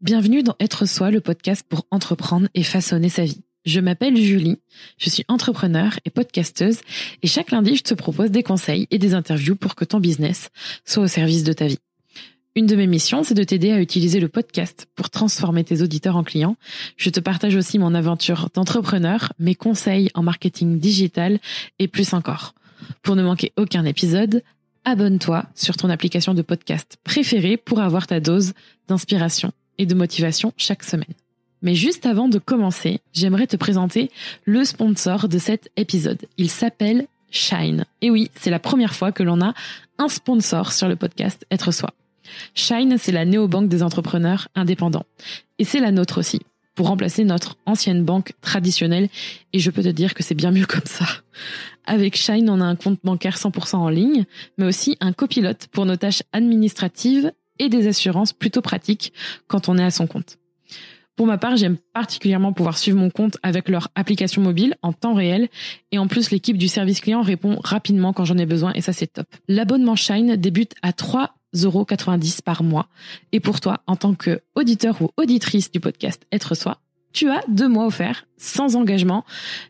Bienvenue dans Être Soi, le podcast pour entreprendre et façonner sa vie. Je m'appelle Julie, je suis entrepreneur et podcasteuse et chaque lundi, je te propose des conseils et des interviews pour que ton business soit au service de ta vie. Une de mes missions, c'est de t'aider à utiliser le podcast pour transformer tes auditeurs en clients. Je te partage aussi mon aventure d'entrepreneur, mes conseils en marketing digital et plus encore. Pour ne manquer aucun épisode, abonne-toi sur ton application de podcast préférée pour avoir ta dose d'inspiration et de motivation chaque semaine. Mais juste avant de commencer, j'aimerais te présenter le sponsor de cet épisode. Il s'appelle Shine. Et oui, c'est la première fois que l'on a un sponsor sur le podcast Être Soi. Shine, c'est la néobanque des entrepreneurs indépendants. Et c'est la nôtre aussi, pour remplacer notre ancienne banque traditionnelle. Et je peux te dire que c'est bien mieux comme ça. Avec Shine, on a un compte bancaire 100% en ligne, mais aussi un copilote pour nos tâches administratives et des assurances plutôt pratiques quand on est à son compte. Pour ma part, j'aime particulièrement pouvoir suivre mon compte avec leur application mobile en temps réel et en plus l'équipe du service client répond rapidement quand j'en ai besoin et ça c'est top. L'abonnement Shine débute à 3,90€ par mois et pour toi, en tant que auditeur ou auditrice du podcast Être Soi, tu as deux mois offerts sans engagement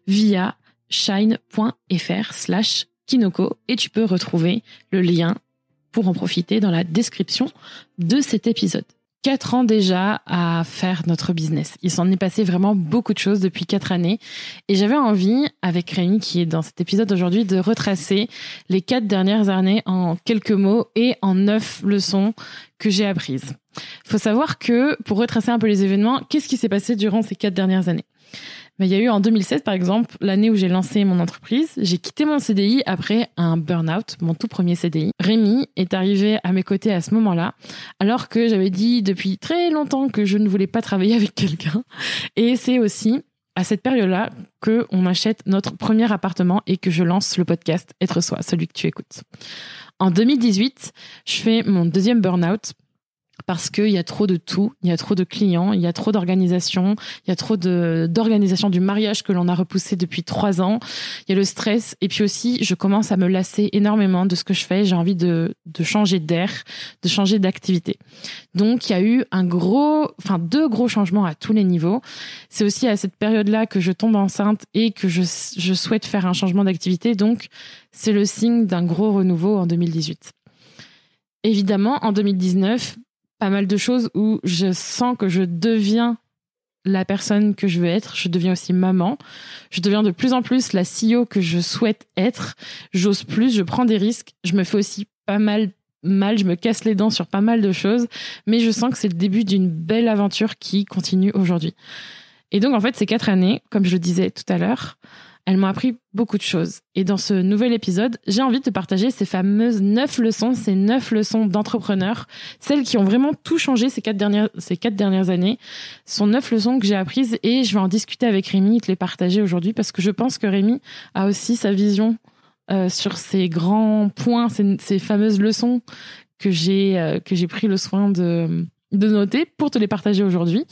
via shine.fr slash Kinoko et tu peux retrouver le lien pour en profiter dans la description de cet épisode. Quatre ans déjà à faire notre business. Il s'en est passé vraiment beaucoup de choses depuis quatre années. Et j'avais envie, avec Rémi qui est dans cet épisode aujourd'hui, de retracer les quatre dernières années en quelques mots et en neuf leçons que j'ai apprises. Faut savoir que, pour retracer un peu les événements, qu'est-ce qui s'est passé durant ces quatre dernières années? Mais il y a eu en 2016, par exemple, l'année où j'ai lancé mon entreprise, j'ai quitté mon CDI après un burn-out, mon tout premier CDI. Rémi est arrivé à mes côtés à ce moment-là, alors que j'avais dit depuis très longtemps que je ne voulais pas travailler avec quelqu'un. Et c'est aussi à cette période-là que on achète notre premier appartement et que je lance le podcast Être Soi, celui que tu écoutes. En 2018, je fais mon deuxième burn-out parce qu'il y a trop de tout, il y a trop de clients, il y a trop d'organisation, il y a trop d'organisation du mariage que l'on a repoussé depuis trois ans. Il y a le stress et puis aussi je commence à me lasser énormément de ce que je fais. J'ai envie de de changer d'air, de changer d'activité. Donc il y a eu un gros, enfin deux gros changements à tous les niveaux. C'est aussi à cette période-là que je tombe enceinte et que je je souhaite faire un changement d'activité. Donc c'est le signe d'un gros renouveau en 2018. Évidemment, en 2019, pas mal de choses où je sens que je deviens la personne que je veux être. Je deviens aussi maman. Je deviens de plus en plus la CEO que je souhaite être. J'ose plus, je prends des risques. Je me fais aussi pas mal mal, je me casse les dents sur pas mal de choses, mais je sens que c'est le début d'une belle aventure qui continue aujourd'hui. Et donc, en fait, ces quatre années, comme je le disais tout à l'heure, elles m'ont appris beaucoup de choses. Et dans ce nouvel épisode, j'ai envie de te partager ces fameuses neuf leçons, ces neuf leçons d'entrepreneurs, celles qui ont vraiment tout changé ces quatre dernières, ces quatre dernières années. Ce sont neuf leçons que j'ai apprises et je vais en discuter avec Rémi et te les partager aujourd'hui parce que je pense que Rémi a aussi sa vision euh, sur ces grands points, ces, ces fameuses leçons que j'ai euh, que j'ai pris le soin de de noter pour te les partager aujourd'hui.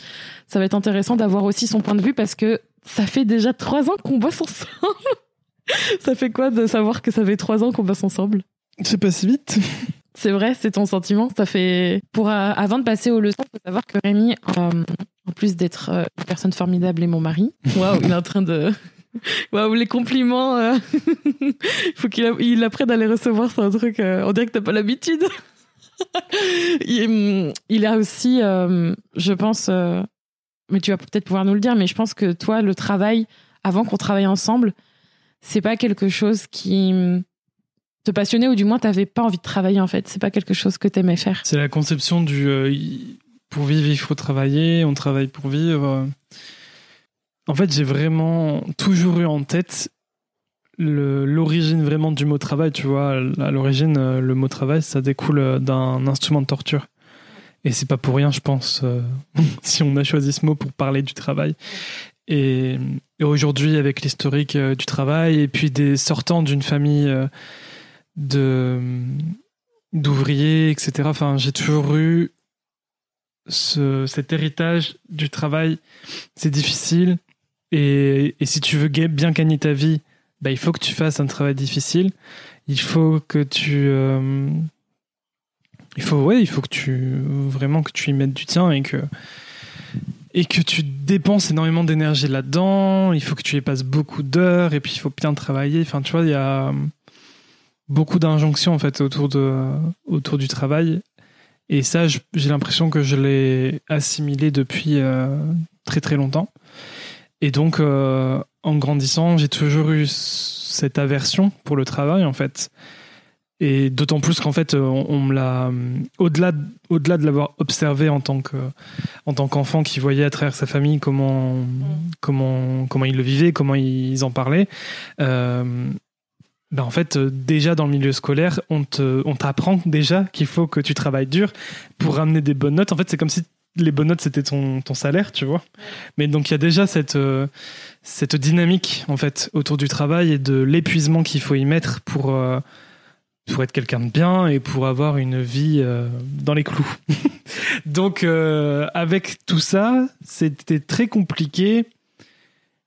Ça va être intéressant d'avoir aussi son point de vue parce que ça fait déjà trois ans qu'on bosse ensemble. ça fait quoi de savoir que ça fait trois ans qu'on bosse ensemble? C'est pas si vite. C'est vrai, c'est ton sentiment. Ça fait pour euh, avant de passer aux leçons, faut savoir que Rémi, euh, en plus d'être euh, une personne formidable et mon mari, waouh, il est en train de Waouh, les compliments. euh, faut qu'il a- il apprenne à les recevoir, c'est un truc. euh, on dirait que t'as pas l'habitude. il, il a aussi, euh, je pense, mais tu vas peut-être pouvoir nous le dire, mais je pense que toi, le travail, avant qu'on travaille ensemble, c'est pas quelque chose qui hum, te passionnait ou du moins t'avais pas envie de travailler en fait. C'est pas quelque chose que t'aimais faire. C'est la conception du euh, pour vivre, il faut travailler, on travaille pour vivre. En fait, j'ai vraiment toujours eu en tête l'origine vraiment du mot travail. Tu vois, à l'origine, euh, le mot travail, ça découle euh, d'un instrument de torture. Et c'est pas pour rien, je pense, euh, si on a choisi ce mot pour parler du travail. Et, aujourd'hui, avec l'historique euh, du travail, et puis des sortants d'une famille euh, d'ouvriers, etc. J'ai toujours eu ce, cet héritage du travail. C'est difficile. Et, et si tu veux bien gagner ta vie bah, il faut que tu fasses un travail difficile. Il faut que tu. Il faut, ouais, il faut que tu. Vraiment que tu y mettes du tien et que. Et que tu dépenses énormément d'énergie là-dedans. Il faut que tu y passes beaucoup d'heures et puis il faut bien travailler. Enfin, tu vois, il y a beaucoup d'injonctions en fait autour, de, autour du travail. Et ça, j'ai l'impression que je l'ai assimilé depuis euh, très très longtemps. Et donc, euh, en grandissant, j'ai toujours eu cette aversion pour le travail, en fait. Et d'autant plus qu'en fait, on, on me l'a. Au-delà de- au-delà de l'avoir observé en tant que en tant qu'enfant qui voyait à travers sa famille comment comment comment ils le vivaient, comment ils en parlaient. euh, ben en fait, euh, déjà dans le milieu scolaire, on te on t'apprend déjà qu'il faut que tu travailles dur pour ramener des bonnes notes. En fait, c'est comme si les bonnes notes c'était ton, ton salaire, tu vois. Mais donc il y a déjà cette euh, cette dynamique en fait autour du travail et de l'épuisement qu'il faut y mettre pour euh, pour être quelqu'un de bien et pour avoir une vie euh, dans les clous. donc euh, avec tout ça, c'était très compliqué.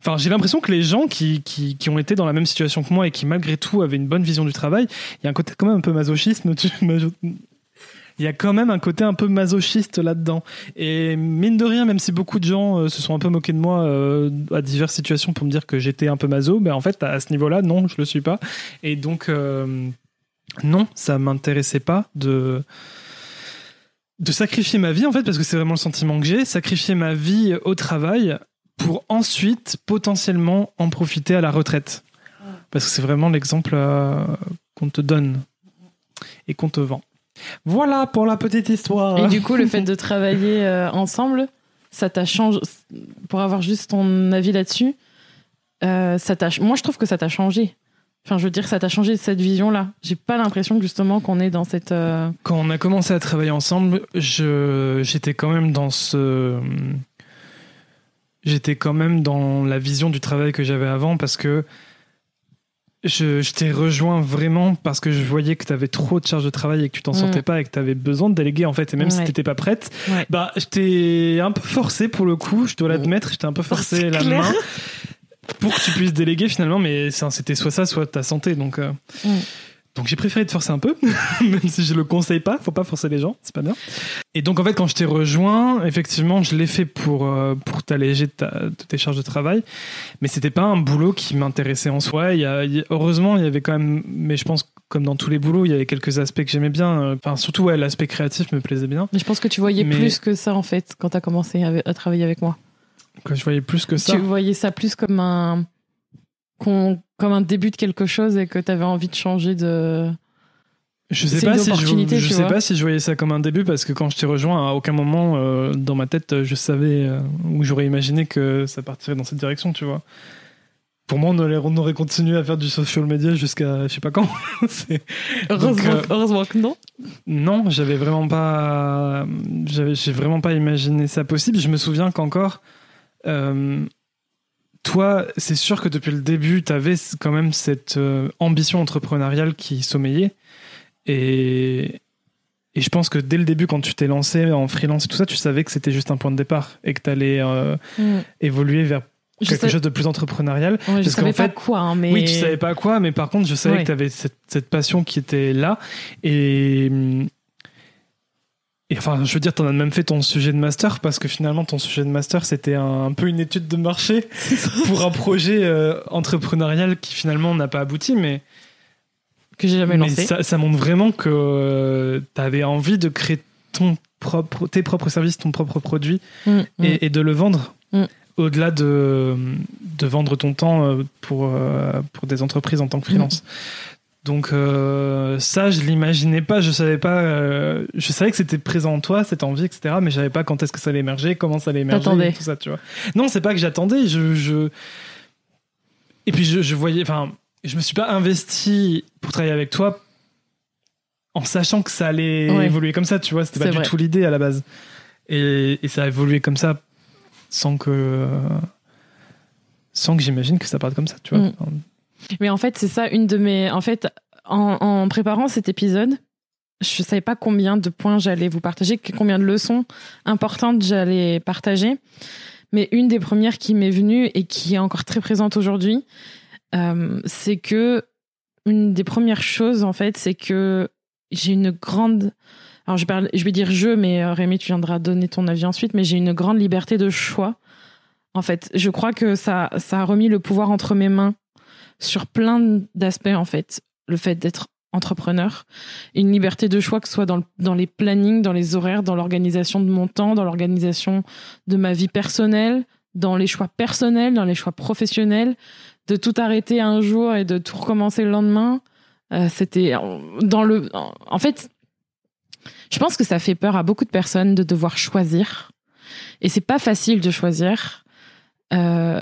Enfin, j'ai l'impression que les gens qui, qui, ont été dans la même situation que moi et qui malgré tout avaient une bonne vision du travail, il y a un côté quand même un peu masochiste. tu- maso- Il y a quand même un côté un peu masochiste là-dedans. Et mine de rien, même si beaucoup de gens euh, se sont un peu moqués de moi à diverses situations pour me dire que j'étais un peu maso, ben en fait, à ce niveau-là, non, je le suis pas. Et donc, non, ça m'intéressait pas de de sacrifier ma vie en fait parce que c'est vraiment le sentiment que j'ai sacrifier ma vie au travail pour ensuite potentiellement en profiter à la retraite parce que c'est vraiment l'exemple euh, qu'on te donne et qu'on te vend voilà pour la petite histoire Et du coup, le fait de travailler euh, ensemble, ça t'a changé. Pour avoir juste ton avis là-dessus, euh, ça t'a. Moi, je trouve que ça t'a changé. Enfin, je veux dire, ça t'a changé cette vision-là. J'ai pas l'impression justement qu'on est dans cette. euh, quand on a commencé à travailler ensemble, je j'étais quand même dans ce j'étais quand même dans la vision du travail que j'avais avant parce que je, je t'ai rejoint vraiment parce que je voyais que tu avais trop de charges de travail et que tu t'en Mm. sortais pas et que tu avais besoin de déléguer en fait et même si Ouais. tu n'étais pas prête Ouais. bah je t'ai un peu forcé pour le coup je dois l'admettre je t'ai un peu forcé c'est la clair. main pour que tu puisses déléguer finalement mais c'était soit ça soit ta santé donc euh, Mm. donc j'ai préféré te forcer un peu, même si je le conseille pas, faut pas forcer les gens, c'est pas bien. Et donc en fait quand je t'ai rejoint, effectivement je l'ai fait pour euh, pour t'alléger de, ta- de tes charges de travail, mais c'était pas un boulot qui m'intéressait en soi. Il y a, il heureusement il y avait quand même, mais je pense comme dans tous les boulots, il y avait quelques aspects que j'aimais bien. euh, Enfin surtout ouais l'aspect créatif me plaisait bien. Mais je pense que tu voyais Mais- plus que ça en fait quand t'as commencé à, à travailler avec moi. Que je voyais plus que ça. Tu voyais ça plus comme un comme un début de quelque chose et que t'avais envie de changer de. Je sais pas si je, je tu sais pas si je voyais ça comme un début parce que quand je t'ai rejoint, à aucun moment euh, dans ma tête je savais euh, ou j'aurais imaginé que ça partirait dans cette direction, tu vois. Pour moi, on aurait, on aurait continué à faire du social media jusqu'à je sais pas quand. Euh, heureusement que non. non, j'avais vraiment pas, j'ai vraiment pas imaginé ça possible. Je me souviens qu'encore, toi, c'est sûr que depuis le début, tu avais quand même cette euh, ambition entrepreneuriale qui sommeillait. Et, et je pense que dès le début, quand tu t'es lancé en freelance et tout ça, tu savais que c'était juste un point de départ et que tu allais Mm. évoluer vers Je, quelque sais- chose de plus entrepreneurial. ouais, je parce savais pas fait- quoi, hein, mais. Oui, tu savais pas quoi, mais par contre, je savais Ouais. que tu avais cette, cette passion qui était là. Et, et enfin, je veux dire, tu en as même fait ton sujet de master parce que finalement, ton sujet de master, c'était un, un peu une étude de marché pour un projet euh, entrepreneurial qui finalement n'a pas abouti, mais, que j'ai jamais mais lancé. ça, ça montre vraiment que tu avais envie de créer ton propre, tes propres services, ton propre produit Mm, mm. et, et de le vendre. Mm. Au-delà de, de vendre ton temps euh, pour, euh, pour des entreprises en tant que freelance. Donc euh, ça, je l'imaginais pas, je savais pas, euh, je savais que c'était présent en toi, cette envie, etc. Mais je savais pas quand est-ce que ça allait émerger, comment ça allait émerger, tout ça, tu vois. Non, c'est pas que j'attendais, je, je... et puis je, je voyais, enfin, je me suis pas investi pour travailler avec toi en sachant que ça allait Ouais. évoluer comme ça, tu vois. C'était pas du tout l'idée à la base. Et, et ça a évolué comme ça sans que sans que j'imagine que ça parte comme ça, tu vois. Mm. Mais en fait, c'est ça, une de mes. En fait, en, préparant cet épisode, je savais pas combien de points j'allais vous partager, combien de leçons importantes j'allais partager. Mais une des premières qui m'est venue et qui est encore très présente aujourd'hui, euh, c'est que une des premières choses, en fait, c'est que j'ai une grande. Alors, je, parle, je vais dire je, mais euh, Rémi, tu viendras donner ton avis ensuite, mais j'ai une grande liberté de choix. En fait, je crois que ça, ça a remis le pouvoir entre mes mains sur plein d'aspects, en fait. Le fait d'être entrepreneur, une liberté de choix que ce soit dans, dans les plannings, dans les horaires, dans l'organisation de mon temps, dans l'organisation de ma vie personnelle, dans les choix personnels, dans les choix professionnels, de tout arrêter un jour et de tout recommencer le lendemain. Euh, c'était dans le. En fait, je pense que ça fait peur à beaucoup de personnes de devoir choisir, et c'est pas facile de choisir. Euh,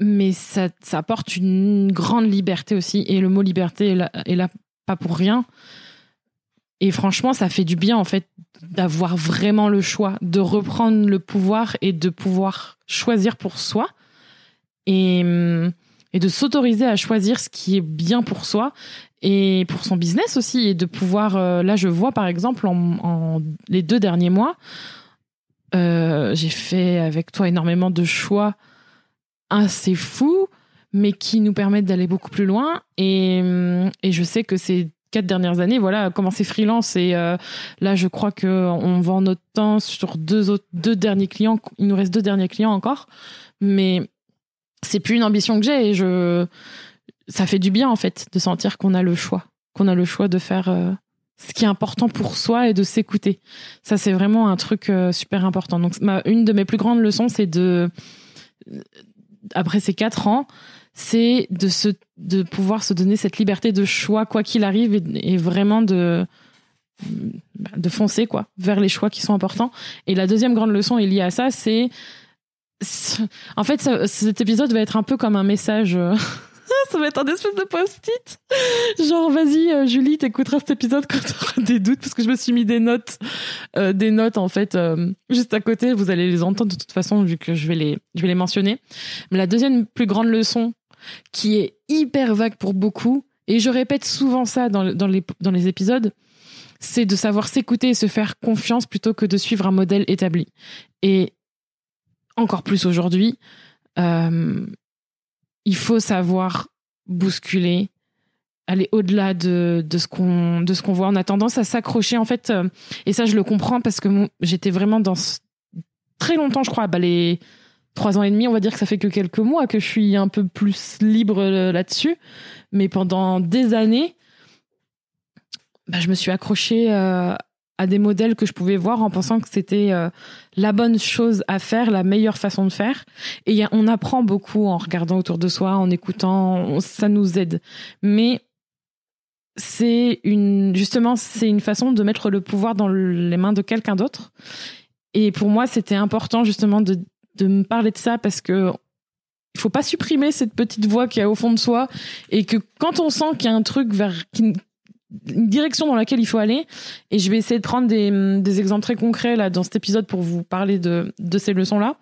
mais ça, ça, apporte une grande liberté aussi, et le mot liberté est là, là pas pour rien. Et franchement, ça fait du bien en fait d'avoir vraiment le choix, de reprendre le pouvoir et de pouvoir choisir pour soi et, et de s'autoriser à choisir ce qui est bien pour soi et pour son business aussi et de pouvoir. Euh, là, je vois par exemple en, les deux derniers mois, euh, j'ai fait avec toi énormément de choix assez fous mais qui nous permettent d'aller beaucoup plus loin. Et, et je sais que ces quatre dernières années, voilà, commencer freelance et euh, là, je crois que on vend notre temps sur deux autres, deux derniers clients. Il nous reste deux derniers clients encore, mais c'est plus une ambition que j'ai et je, ça fait du bien en fait de sentir qu'on a le choix, qu'on a le choix de faire. Euh, ce qui est important pour soi et de s'écouter. Ça, c'est vraiment un truc euh, super important. Donc, une de mes plus grandes leçons, c'est de, après ces quatre ans, c'est de se de pouvoir se donner cette liberté de choix quoi qu'il arrive et, vraiment de bah, de foncer quoi vers les choix qui sont importants. Et la deuxième grande leçon est liée à ça c'est en fait cet épisode va être un peu comme un message euh, ça va être un espèce de post-it. Genre, vas-y, euh, Julie, t'écouteras cet épisode quand t'auras des doutes, parce que je me suis mis des notes, euh, des notes, en fait, euh, juste à côté. Vous allez les entendre de toute façon, vu que je vais les, je vais les mentionner. Mais la deuxième plus grande leçon, qui est hyper vague pour beaucoup, et je répète souvent ça dans, les, dans les épisodes, c'est de savoir s'écouter et se faire confiance plutôt que de suivre un modèle établi. Et encore plus aujourd'hui, il faut savoir bousculer, aller au-delà de, de ce qu'on de ce qu'on voit. On a tendance à s'accrocher en fait, euh, et ça je le comprends parce que j'étais vraiment dans très longtemps, je crois, bah, les trois ans et demi, on va dire que ça fait que quelques mois que je suis un peu plus libre euh, là-dessus, mais pendant des années, bah, je me suis accrochée euh, à des modèles que je pouvais voir en pensant que c'était euh, la bonne chose à faire, la meilleure façon de faire. Et on apprend beaucoup en regardant autour de soi, en écoutant, ça nous aide. Mais c'est une, justement, c'est une façon de mettre le pouvoir dans les mains de quelqu'un d'autre. Et pour moi, c'était important justement de, de me parler de ça parce que il faut pas supprimer cette petite voix qui est au fond de soi et que quand on sent qu'il y a un truc vers qui, une direction dans laquelle il faut aller. Et je vais essayer de prendre des, exemples très concrets là dans cet épisode pour vous parler de, de ces leçons-là.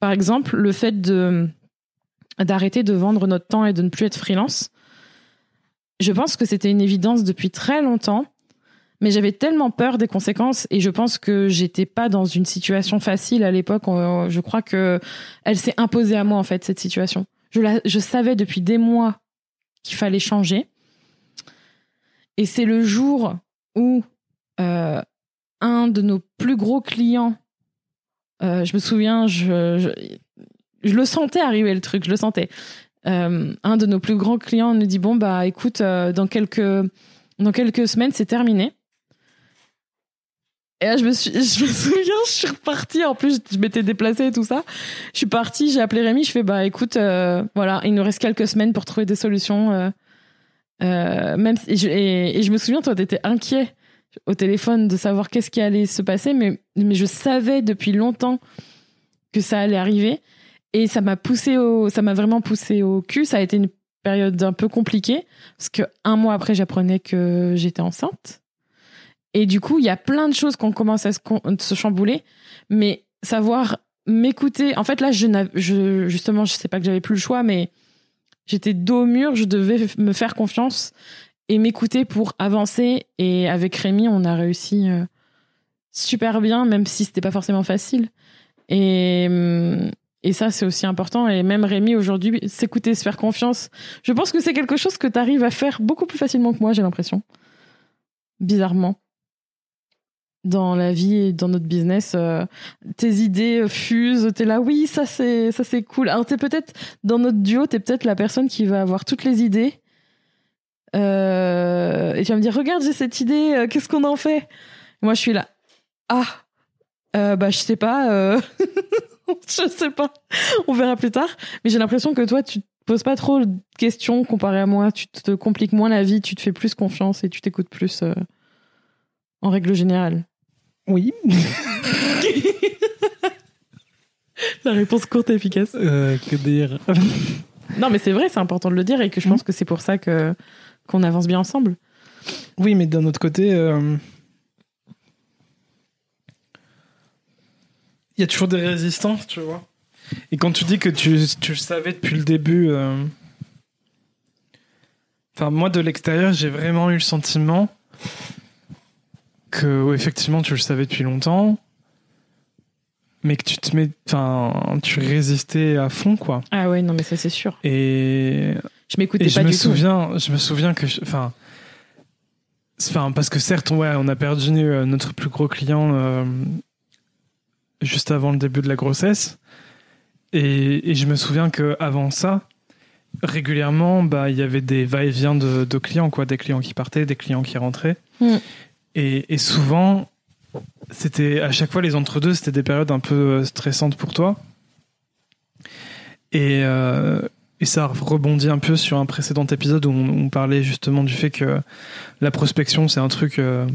Par exemple, le fait de d'arrêter de vendre notre temps et de ne plus être freelance. Je pense que c'était une évidence depuis très longtemps, mais j'avais tellement peur des conséquences et je pense que j'étais pas dans une situation facile à l'époque. Je crois que elle s'est imposée à moi en fait cette situation. Je, la, je savais depuis des mois qu'il fallait changer et c'est le jour où euh, un de nos plus gros clients, euh, je me souviens, je, le sentais arriver le truc, je le sentais. Euh, un de nos plus grands clients nous dit bon bah écoute, dans quelques dans quelques semaines c'est terminé. Et là, je me, suis, je me souviens, je suis repartie. En plus, je m'étais déplacée et tout ça. Je suis partie, j'ai appelé Rémi. Je fais, bah, écoute, voilà, il nous reste quelques semaines pour trouver des solutions. Même et je, me souviens, toi, t'étais inquiet au téléphone de savoir qu'est-ce qui allait se passer, mais, mais je savais depuis longtemps que ça allait arriver. Et ça m'a poussé au, ça m'a vraiment poussé au cul. Ça a été une période un peu compliquée parce que un mois après, j'apprenais que j'étais enceinte. Et du coup, il y a plein de choses qu'on commence à se, se, chambouler, mais savoir m'écouter. En fait, là, je, je justement, je sais pas que j'avais plus le choix, mais J'étais dos au mur, je devais me faire confiance et m'écouter pour avancer. Et avec Rémi, on a réussi euh, super bien, même si c'était pas forcément facile. Et, hum, Et ça, c'est aussi important. Et même Rémi, aujourd'hui, s'écouter, se faire confiance, je pense que c'est quelque chose que tu arrives à faire beaucoup plus facilement que moi, j'ai l'impression. Bizarrement. Dans la vie et dans notre business, euh, tes idées fusent, t'es là, oui, ça c'est, ça c'est cool. Alors t'es peut-être, dans notre duo, t'es peut-être la personne qui va avoir toutes les idées. Euh, et tu vas me dire, regarde, j'ai cette idée, euh, qu'est-ce qu'on en fait? Moi, je suis là, ah, bah je sais pas. je sais pas. On verra plus tard. Mais j'ai l'impression que toi, tu te poses pas trop de questions comparé à moi. Tu te compliques moins la vie, tu te fais plus confiance et tu t'écoutes plus en règle générale. Oui. la réponse courte et efficace. Euh, que dire Non, mais c'est vrai, c'est important de le dire et que je pense que c'est pour ça que qu'on avance bien ensemble. Oui, mais d'un autre côté. Euh, il y a toujours des résistances, tu vois. Et quand tu dis que tu, tu le savais depuis le début. euh, Enfin, moi, de l'extérieur, j'ai vraiment eu le sentiment que, effectivement, tu le savais depuis longtemps, mais que tu te mets. Enfin, tu résistais à fond, quoi. Ah ouais, non, mais ça c'est sûr. Et Je m'écoutais et je pas me du tout. souviens, je me souviens que, enfin, enfin, parce que certes, ouais, on a perdu euh, notre plus gros client euh, juste avant le début de la grossesse, et, et je me souviens que avant ça, régulièrement, bah, il y avait des va-et-vient de, de clients, quoi, des clients qui partaient, des clients qui rentraient, Mm. Et, et souvent, c'était à chaque fois les entre-deux, c'était des périodes un peu euh, stressantes pour toi. Et, euh, et ça rebondit un peu sur un précédent épisode où on, on parlait justement du fait que la prospection, c'est un truc euh,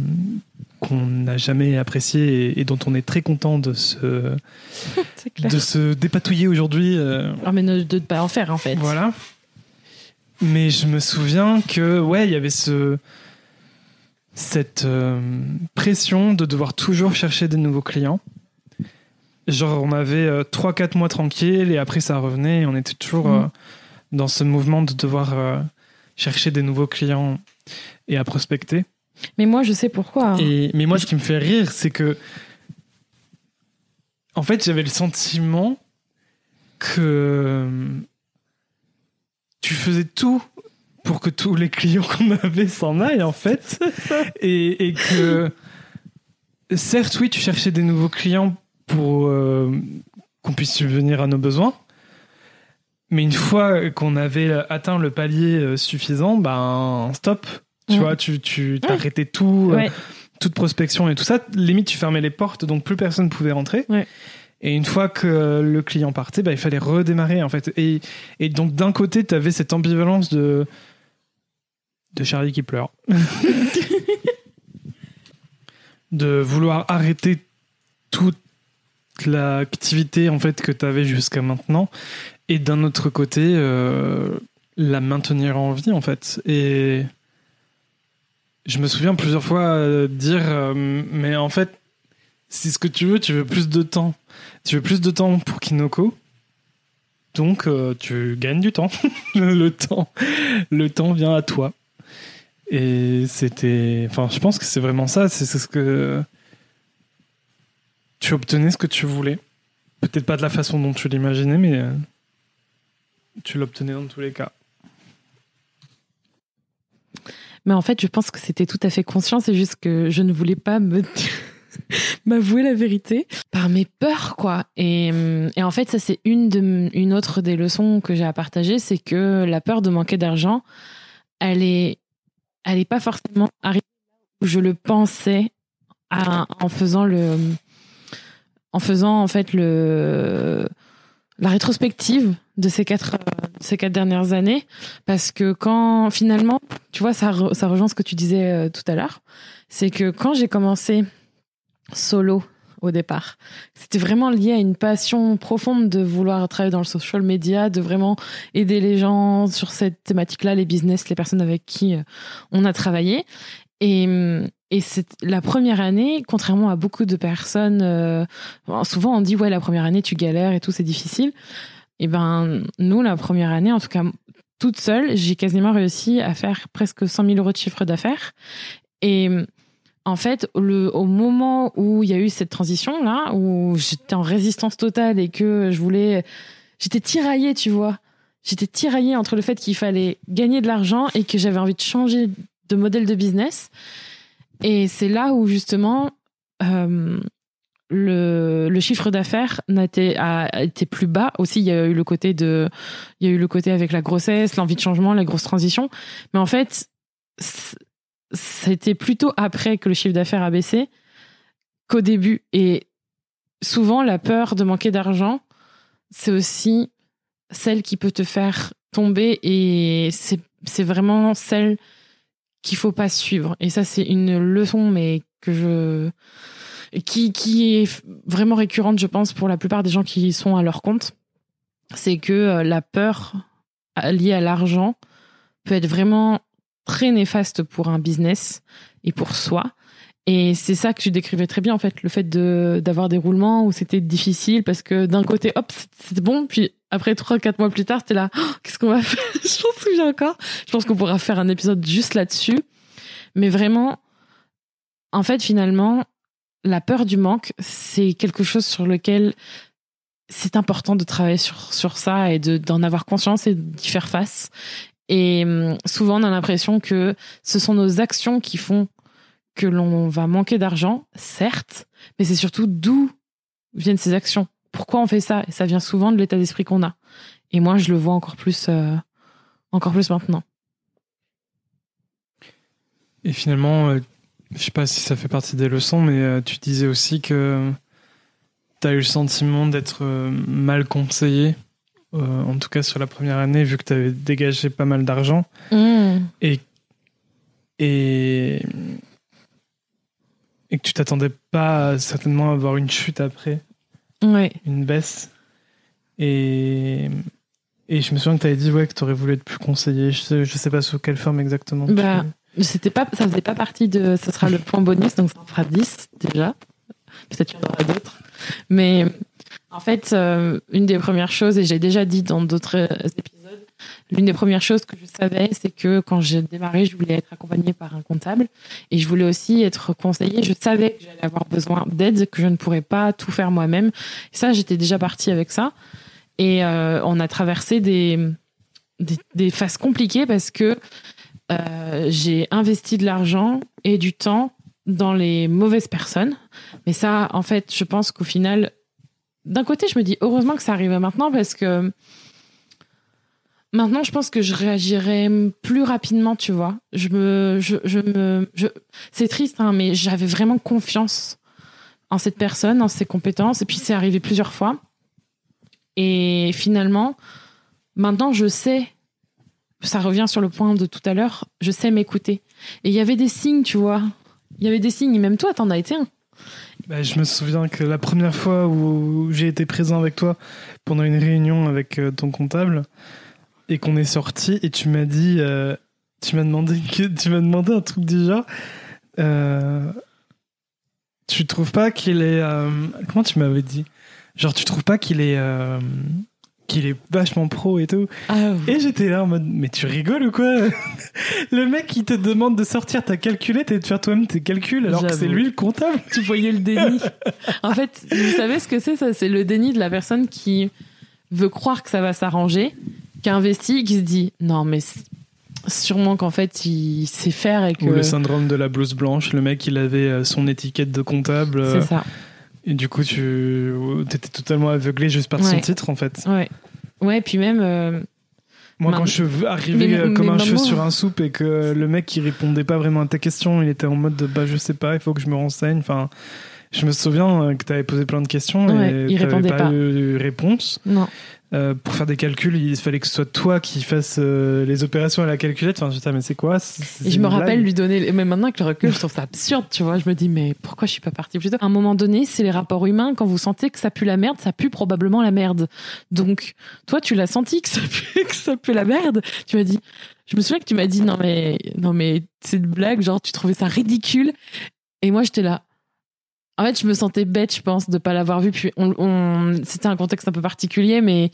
qu'on n'a jamais apprécié et, et dont on est très content de se, de se dépatouiller aujourd'hui. Ah, mais ne- de ne pas en faire en fait. voilà. Mais je me souviens que, ouais, il y avait ce, cette euh, pression de devoir toujours chercher des nouveaux clients. Genre, on avait 3-4 mois tranquilles et après ça revenait et on était toujours Mhm. euh, dans ce mouvement de devoir euh, chercher des nouveaux clients et à prospecter. Mais moi, je sais pourquoi. Et, mais moi, ce qui me fait rire, c'est que. En fait, j'avais le sentiment que. Tu faisais tout pour que tous les clients qu'on avait s'en aillent, en fait. Et, et que. Certes, oui, tu cherchais des nouveaux clients pour euh, qu'on puisse subvenir à nos besoins. Mais une fois qu'on avait atteint le palier euh, suffisant, ben stop. Tu Ouais. vois, tu, tu t'arrêtais tout, euh, toute prospection et tout ça. Limite, tu fermais les portes, donc plus personne pouvait rentrer. Ouais. Et une fois que le client partait, ben, il fallait redémarrer en fait. Et, et donc d'un côté, tu avais cette ambivalence de de Charlie qui pleure, de vouloir arrêter toute l'activité en fait que tu avais jusqu'à maintenant, et d'un autre côté, euh, la maintenir en vie en fait. Et je me souviens plusieurs fois euh, dire, euh, mais en fait, si ce que tu veux, tu veux plus de temps. Tu veux plus de temps pour Kinoko. Donc, tu gagnes du temps. le temps. Le temps vient à toi. Et c'était. Enfin, je pense que c'est vraiment ça. C'est ce que. Tu obtenais ce que tu voulais. Peut-être pas de la façon dont tu l'imaginais, mais. euh, tu l'obtenais dans tous les cas. Mais en fait, je pense que c'était tout à fait conscient. C'est juste que je ne voulais pas m'avouer la vérité par mes peurs, quoi. Et, hum, et en fait, ça c'est une de une autre des leçons que j'ai à partager, c'est que la peur de manquer d'argent, elle est elle est pas forcément arrivée où je le pensais en faisant le en faisant en fait le la rétrospective de ces quatre euh, ces quatre dernières années. Parce que quand finalement tu vois ça ça rejoint ce que tu disais euh, tout à l'heure. C'est que quand j'ai commencé solo au départ c'était vraiment lié à une passion profonde de vouloir travailler dans le social media de vraiment aider les gens sur cette thématique là les business les personnes avec qui euh, on a travaillé et et c'est la première année, contrairement à beaucoup de personnes, euh, souvent on dit ouais la première année tu galères et tout c'est difficile. Et ben nous la première année, en tout cas toute seule, j'ai quasiment réussi à faire presque 100 000 euros de chiffre d'affaires. Et en fait, le, au moment où il y a eu cette transition là, où j'étais en résistance totale et que je voulais, j'étais tiraillée, tu vois. J'étais tiraillée entre le fait qu'il fallait gagner de l'argent et que j'avais envie de changer de modèle de business. Et c'est là où justement euh, le, le, chiffre d'affaires a été, a été plus bas. Aussi, il y a eu le côté de, il y a eu le côté avec la grossesse, l'envie de changement, la grosse transition. Mais en fait, c'était plutôt après que le chiffre d'affaires a baissé qu'au début. Et souvent, la peur de manquer d'argent, c'est aussi celle qui peut te faire tomber et c'est vraiment celle qu'il faut pas suivre. Et ça, c'est une leçon, mais que je qui, qui est vraiment récurrente, je pense, pour la plupart des gens qui sont à leur compte. C'est que euh, la peur liée à l'argent peut être vraiment très néfaste pour un business et pour soi. Et c'est ça que tu décrivais très bien en fait, le fait d'avoir des roulements où c'était difficile parce que d'un côté hop c'était bon, puis après trois quatre mois plus tard c'était là oh, qu'est-ce qu'on va faire? Je m'en souviens encore. Je pense qu'on pourra faire un épisode juste là-dessus. Mais vraiment, en fait finalement, la peur du manque c'est quelque chose sur lequel c'est important de travailler sur sur ça et de d'en avoir conscience et d'y faire face. Et hum, souvent, on a l'impression que ce sont nos actions qui font que l'on va manquer d'argent, certes, mais c'est surtout d'où viennent ces actions. Pourquoi on fait ça? Et ça vient souvent de l'état d'esprit qu'on a. Et moi, je le vois encore plus, euh, encore plus maintenant. Et finalement, euh, je sais pas si ça fait partie des leçons, mais euh, tu disais aussi que tu as eu le sentiment d'être mal conseillé euh, en tout cas sur la première année, vu que tu avais dégagé pas mal d'argent. Mm. Et, et, et que tu t'attendais pas certainement à avoir une chute après. Une baisse. Et, et je me souviens que tu avais dit ouais, que tu aurais voulu être plus conseillé. Je sais, je sais pas sous quelle forme exactement. Bah, c'était pas, ça faisait pas partie de. Ce sera le point bonus, donc ça en fera 10 déjà. Peut-être qu'il y en aura d'autres. Mais en fait, euh, une des premières choses, et j'ai déjà dit dans d'autres euh, épisodes, l'une des premières choses que je savais, c'est que quand j'ai démarré, je voulais être accompagnée par un comptable et je voulais aussi être conseillée. Je savais que j'allais avoir besoin d'aide, que je ne pourrais pas tout faire moi-même. Ça, j'étais déjà partie avec ça. Et euh, on a traversé des, des, phases compliquées parce que j'ai investi de l'argent et du temps dans les mauvaises personnes. Mais ça, en fait, je pense qu'au final, d'un côté, je me dis heureusement que ça arrive maintenant parce que maintenant, je pense que je réagirais plus rapidement, tu vois. Je me, je, me, je... c'est triste, hein, mais j'avais vraiment confiance en cette personne, en ses compétences, et puis c'est arrivé plusieurs fois. Et finalement, maintenant, je sais. Ça revient sur le point de tout à l'heure. Je sais m'écouter. Et il y avait des signes, tu vois. Il y avait des signes. Même toi, t'en as été un. Bah, je me souviens que la première fois où j'ai été présent avec toi pendant une réunion avec euh, ton comptable et qu'on est sorti et tu m'as dit, euh, tu m'as demandé tu m'as demandé un truc genre. Euh, tu trouves pas qu'il est euh, comment tu m'avais dit? Genre tu trouves pas qu'il est qu'il est vachement pro et tout. Ah, et j'étais là en mode, mais tu rigoles ou quoi? Le mec qui te demande de sortir ta calculette et de faire toi-même tes calculs alors que c'est lui le comptable. Tu voyais le déni. en fait, vous savez ce que c'est ça? C'est le déni de la personne qui veut croire que ça va s'arranger, qui investit, qui se dit non mais sûrement qu'en fait il sait faire et que ou le syndrome de la blouse blanche. Le mec il avait euh, son étiquette de comptable. C'est ça. Et du coup, tu étais totalement aveuglé juste par son titre, en fait. Ouais. Ouais, puis même. Euh, Moi, quand je suis arrivé comme un cheveu sur un soupe et que le mec, il répondait pas vraiment à ta question, il était en mode de, bah, je sais pas, il faut que je me renseigne. Enfin, je me souviens euh, que tu avais posé plein de questions et il répondait pas, pas eu réponse. Non. Euh, pour faire des calculs, il fallait que ce soit toi qui fasses euh, les opérations à la calculette. Enfin, je disais, mais c'est quoi Et je me rappelle lui donner, mais maintenant avec le recul, je trouve ça absurde, tu vois. Je me dis, mais pourquoi je suis pas partie plus tôt? À un moment donné, c'est les rapports humains. Quand vous sentez que ça pue la merde, ça pue probablement la merde. Donc, toi, tu l'as senti que ça pue, que ça pue la merde. Tu m'as dit, je me souviens que tu m'as dit, non mais, non mais, c'est une blague, genre, tu trouvais ça ridicule. Et moi, j'étais là, en fait, je me sentais bête, je pense, de pas l'avoir vu. Puis, on, c'était un contexte un peu particulier, mais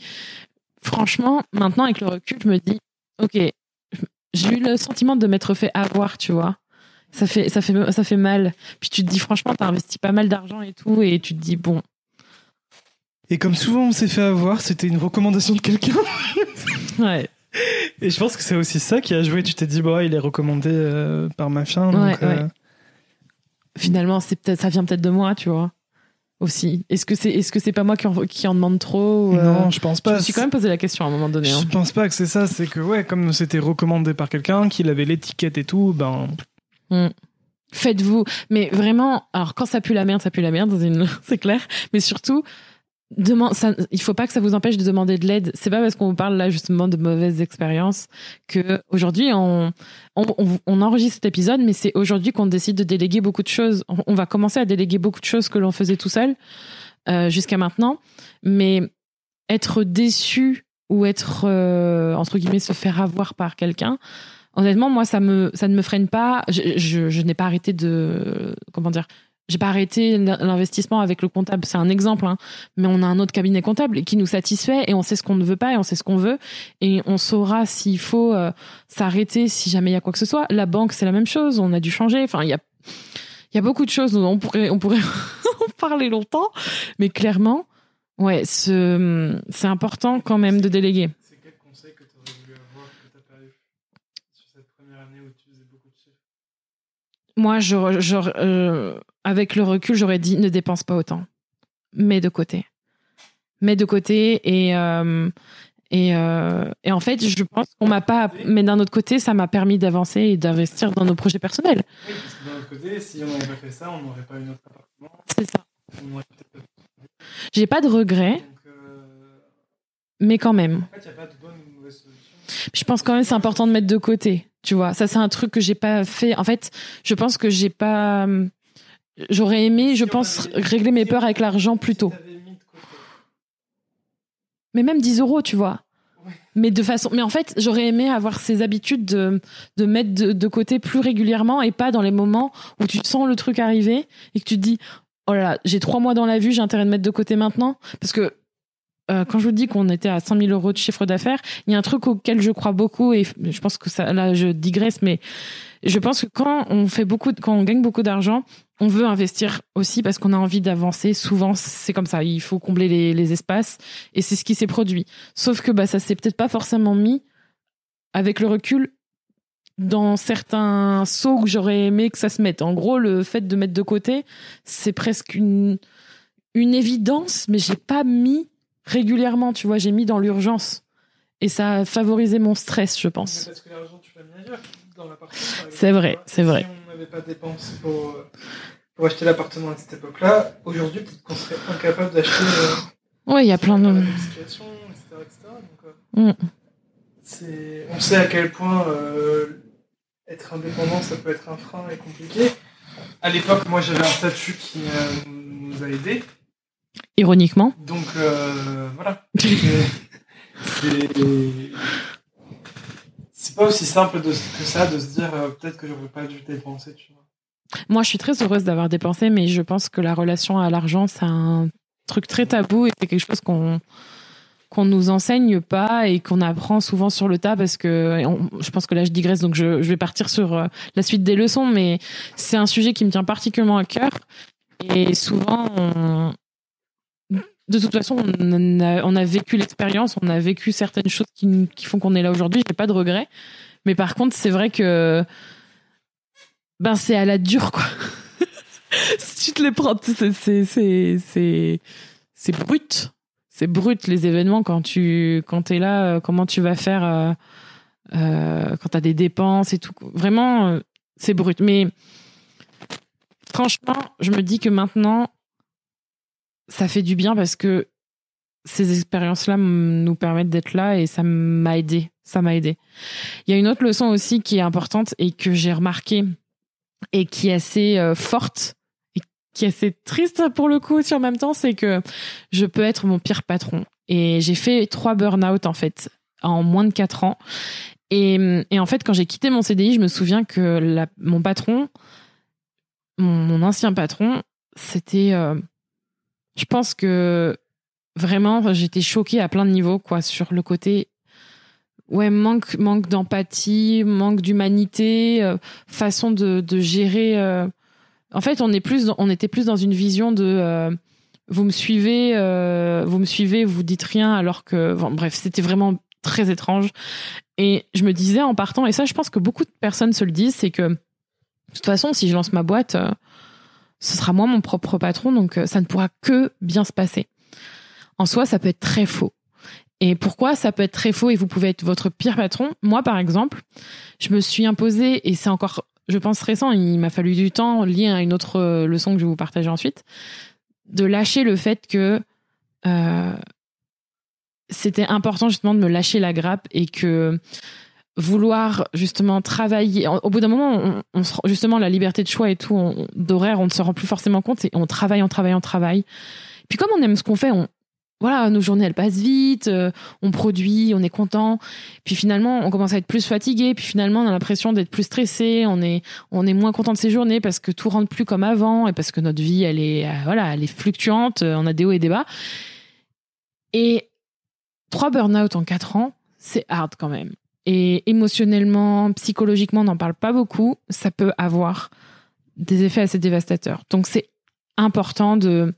franchement, maintenant, avec le recul, je me dis, ok, j'ai eu le sentiment de m'être fait avoir, tu vois. Ça fait, ça fait, ça fait mal. Puis tu te dis, franchement, t'as investi pas mal d'argent et tout, et tu te dis, bon. Et comme souvent on s'est fait avoir, c'était une recommandation de quelqu'un. Ouais. Et je pense que c'est aussi ça qui a joué. Tu t'es dit, bah, il est recommandé euh, par machin. Ouais, donc, euh, ouais. Finalement, c'est peut-être, ça vient peut-être de moi, tu vois. Aussi. Est-ce que c'est, est-ce que c'est pas moi qui en, qui en demande trop euh, Non, je pense Je pas. me suis quand même posé la question à un moment donné. hein. Je pense pas que c'est ça. C'est que, ouais, comme c'était recommandé par quelqu'un, qu'il avait l'étiquette et tout, ben. Faites-vous. Mais vraiment, alors quand ça pue la merde, ça pue la merde, c'est clair. Mais surtout, demande, ça, il faut pas que ça vous empêche de demander de l'aide. C'est pas parce qu'on vous parle là justement de mauvaises expériences que aujourd'hui on, enregistre cet épisode, mais c'est aujourd'hui qu'on décide de déléguer beaucoup de choses. On, va commencer à déléguer beaucoup de choses que l'on faisait tout seul euh, jusqu'à maintenant. Mais être déçu ou être euh, entre guillemets se faire avoir par quelqu'un, honnêtement, moi, ça ne me freine pas. Je, je, je n'ai pas arrêté de, comment dire, j'ai pas arrêté l'investissement avec le comptable. C'est un exemple, hein. mais on a un autre cabinet comptable qui nous satisfait et on sait ce qu'on ne veut pas et on sait ce qu'on veut et on saura s'il faut euh, s'arrêter si jamais il y a quoi que ce soit. La banque, c'est la même chose. On a dû changer. Enfin, il y a, il y a beaucoup de choses. dont On pourrait, on pourrait en parler longtemps, mais clairement, ouais, ce- c'est important quand même de déléguer. C'est quel conseil que tu aurais voulu avoir que tu pas eu sur cette première année où tu faisais beaucoup de chiffres? Moi, je, je, euh, avec le recul, j'aurais dit ne dépense pas autant. Mets de côté. Mets de côté et, euh, et, euh, et en fait, je pense qu'on m'a pas. Mais d'un autre côté, ça m'a permis d'avancer et d'investir dans nos projets personnels. Oui, que d'un autre côté, si on n'avait pas fait ça, on n'aurait pas eu notre appartement. C'est ça. J'ai pas de regrets, euh, mais quand même. en fait, il n'y a pas de bonne ou de mauvaise solution. Je pense quand même c'est important de mettre de côté. Tu vois, ça c'est un truc que j'ai pas fait. En fait, je pense que j'ai pas. J'aurais aimé, je pense, régler mes peurs avec l'argent plus tôt. Mais même 10 euros, tu vois. Mais de façon, mais en fait, j'aurais aimé avoir ces habitudes de, de mettre de, de côté plus régulièrement et pas dans les moments où tu sens le truc arriver et que tu te dis, oh là là, j'ai trois mois dans la vue, j'ai intérêt de mettre de côté maintenant. Parce que, euh, quand je vous dis qu'on était à 100 000 euros de chiffre d'affaires, il y a un truc auquel je crois beaucoup et je pense que ça, là, je digresse, mais je pense que quand on fait beaucoup, quand on gagne beaucoup d'argent, on veut investir aussi parce qu'on a envie d'avancer. Souvent, c'est comme ça. Il faut combler les, les espaces et c'est ce qui s'est produit. Sauf que bah, ça s'est peut-être pas forcément mis avec le recul dans certains sauts que j'aurais aimé que ça se mette. En gros, le fait de mettre de côté, c'est presque une, une évidence, mais j'ai pas mis régulièrement, tu vois, j'ai mis dans l'urgence. Et ça a favorisé mon stress, je pense. parce que l'argent, tu l'as mis ailleurs, dans l'appartement. C'est vrai, c'est vrai. Si on n'avait pas dépensé pour, euh, pour acheter l'appartement à cette époque-là, aujourd'hui, peut-être qu'on serait incapable d'acheter. euh, Ouais, il y a plein de. même situation, etc. etc. Donc, euh, Mm. on sait à quel point euh, être indépendant, ça peut être un frein et compliqué. À l'époque, moi, j'avais un statut qui nous a aidés. Ironiquement. Donc, euh, voilà. C'est- pas aussi simple de, que ça de se dire euh, peut-être que j'aurais pas dû dépenser, tu vois. Moi, je suis très heureuse d'avoir dépensé, mais je pense que la relation à l'argent, c'est un truc très tabou et c'est quelque chose qu'on qu'on nous enseigne pas et qu'on apprend souvent sur le tas parce que on- je pense que là je digresse donc je, je vais partir sur euh, la suite des leçons mais c'est un sujet qui me tient particulièrement à cœur et souvent on- de toute façon on a, vécu l'expérience on a vécu certaines choses qui, font qu'on est là aujourd'hui j'ai pas de regrets. Mais par contre c'est vrai que ben c'est à la dure quoi. Si tu te les prends c'est c'est c'est c'est brut. C'est brut les événements quand tu quand es là euh, comment tu vas faire euh, euh, quand tu as des dépenses et tout. Vraiment euh, c'est brut. Mais franchement je me dis que maintenant ça fait du bien parce que ces expériences là nous permettent d'être là et ça m'a aidé ça m'a aidé il y a une autre leçon aussi qui est importante et que j'ai remarqué et qui est assez euh, forte et qui est assez triste pour le coup aussi en même temps, c'est que je peux être mon pire patron. Et j'ai fait trois burn-out en fait en moins de quatre ans. Et, et en fait, quand j'ai quitté mon CDI, je me souviens que mon patron, mon, mon ancien patron, c'était, euh, je pense que vraiment j'étais choquée à plein de niveaux quoi sur le côté ouais, manque, manque d'empathie, manque d'humanité, euh, façon de, gérer. euh, En fait, on est plus, on était plus dans une vision de euh, vous me suivez, vous me suivez, vous dites rien, alors que, bref, c'était vraiment très étrange. Et je me disais en partant, et ça, je pense que beaucoup de personnes se le disent, c'est que de toute façon, si je lance ma boîte, ce sera moi mon propre patron, donc euh, ça ne pourra que bien se passer. En soi, ça peut être très faux. Et pourquoi ça peut être très faux et vous pouvez être votre pire patron? Moi, par exemple, je me suis imposée, et c'est encore, je pense, récent, il m'a fallu du temps, lié à une autre euh, leçon que je vais vous partager ensuite, de lâcher le fait que euh, c'était important justement de me lâcher la grappe et que vouloir justement travailler, au bout d'un moment, on, justement, la liberté de choix et tout, d'horaire, on ne se rend plus forcément compte, et on travaille, on travaille, on travaille. Puis comme on aime ce qu'on fait, on, voilà, nos journées elles passent vite, euh, on produit, on est content. Puis finalement, on commence à être plus fatigué. Puis finalement, on a l'impression d'être plus stressé. On est, on est moins content de ces journées parce que tout rentre plus comme avant et parce que notre vie, elle est, euh, voilà, elle est fluctuante. euh, On a des hauts et des bas. Et trois burn-out en quatre ans, c'est hard quand même. Et émotionnellement, psychologiquement, on n'en parle pas beaucoup. Ça peut avoir des effets assez dévastateurs. Donc c'est important de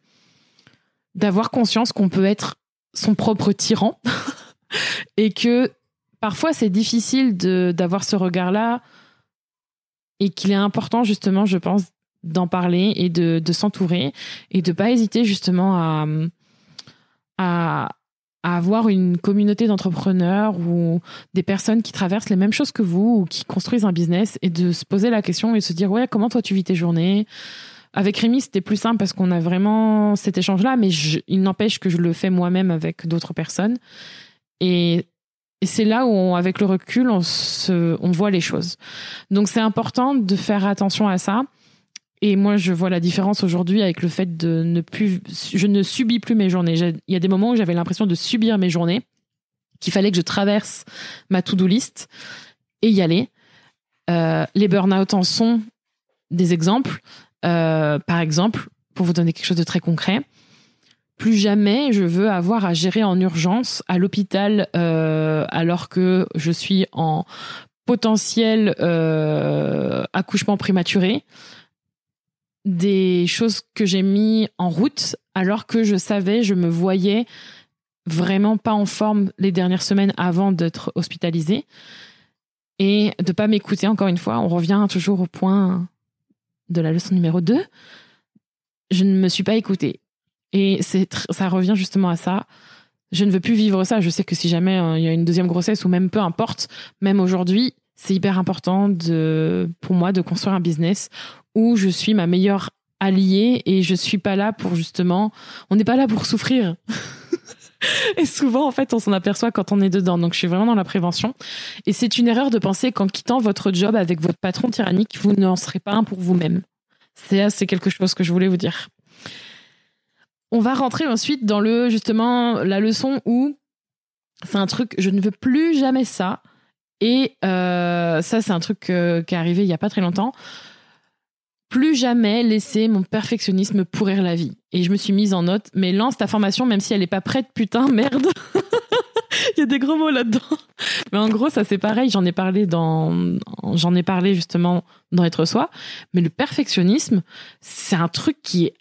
d'avoir conscience qu'on peut être son propre tyran et que parfois c'est difficile de d'avoir ce regard-là et qu'il est important justement, je pense, d'en parler et de, de s'entourer et de pas hésiter justement à, à, à avoir une communauté d'entrepreneurs ou des personnes qui traversent les mêmes choses que vous ou qui construisent un business et de se poser la question et se dire ouais comment toi tu vis tes journées? Avec Rémi, c'était plus simple parce qu'on a vraiment cet échange-là, mais je- il n'empêche que je le fais moi-même avec d'autres personnes. Et, c'est là où, avec le recul, on, se, on voit les choses. Donc c'est important de faire attention à ça. Et moi, je vois la différence aujourd'hui avec le fait de ne plus. Je ne subis plus mes journées. Il y a des moments où j'avais l'impression de subir mes journées, qu'il fallait que je traverse ma to-do list et y aller. Euh, les burn-out en sont des exemples. Euh, par exemple, pour vous donner quelque chose de très concret, plus jamais je veux avoir à gérer en urgence à l'hôpital euh, alors que je suis en potentiel accouchement prématuré des choses que j'ai mis en route alors que je savais, je me voyais vraiment pas en forme les dernières semaines avant d'être hospitalisée et de pas m'écouter encore une fois. On revient toujours au point de la leçon numéro 2. Je ne me suis pas écoutée. Et ça revient justement à ça. Je ne veux plus vivre ça. Je sais que si jamais euh, il y a une deuxième grossesse ou même peu importe, même aujourd'hui, c'est hyper important de, pour moi de construire un business où je suis ma meilleure alliée et je suis pas là pour justement, on n'est pas là pour souffrir. et souvent, en fait, on s'en aperçoit quand on est dedans. Donc, je suis vraiment dans la prévention. Et c'est une erreur de penser qu'en quittant votre job avec votre patron tyrannique, vous n'en serez pas un pour vous-même. C'est c'est quelque chose que je voulais vous dire. On va rentrer ensuite dans le justement la leçon où c'est un truc je ne veux plus jamais ça et euh, ça c'est un truc euh, qui est arrivé il y a pas très longtemps. Plus jamais laisser mon perfectionnisme pourrir la vie. Et je me suis mise en note, mais lance ta formation même si elle est pas prête, putain, merde. Il y a des gros mots là-dedans. Mais en gros, ça c'est pareil, j'en ai parlé dans j'en ai parlé justement dans être soi, mais le perfectionnisme, c'est un truc qui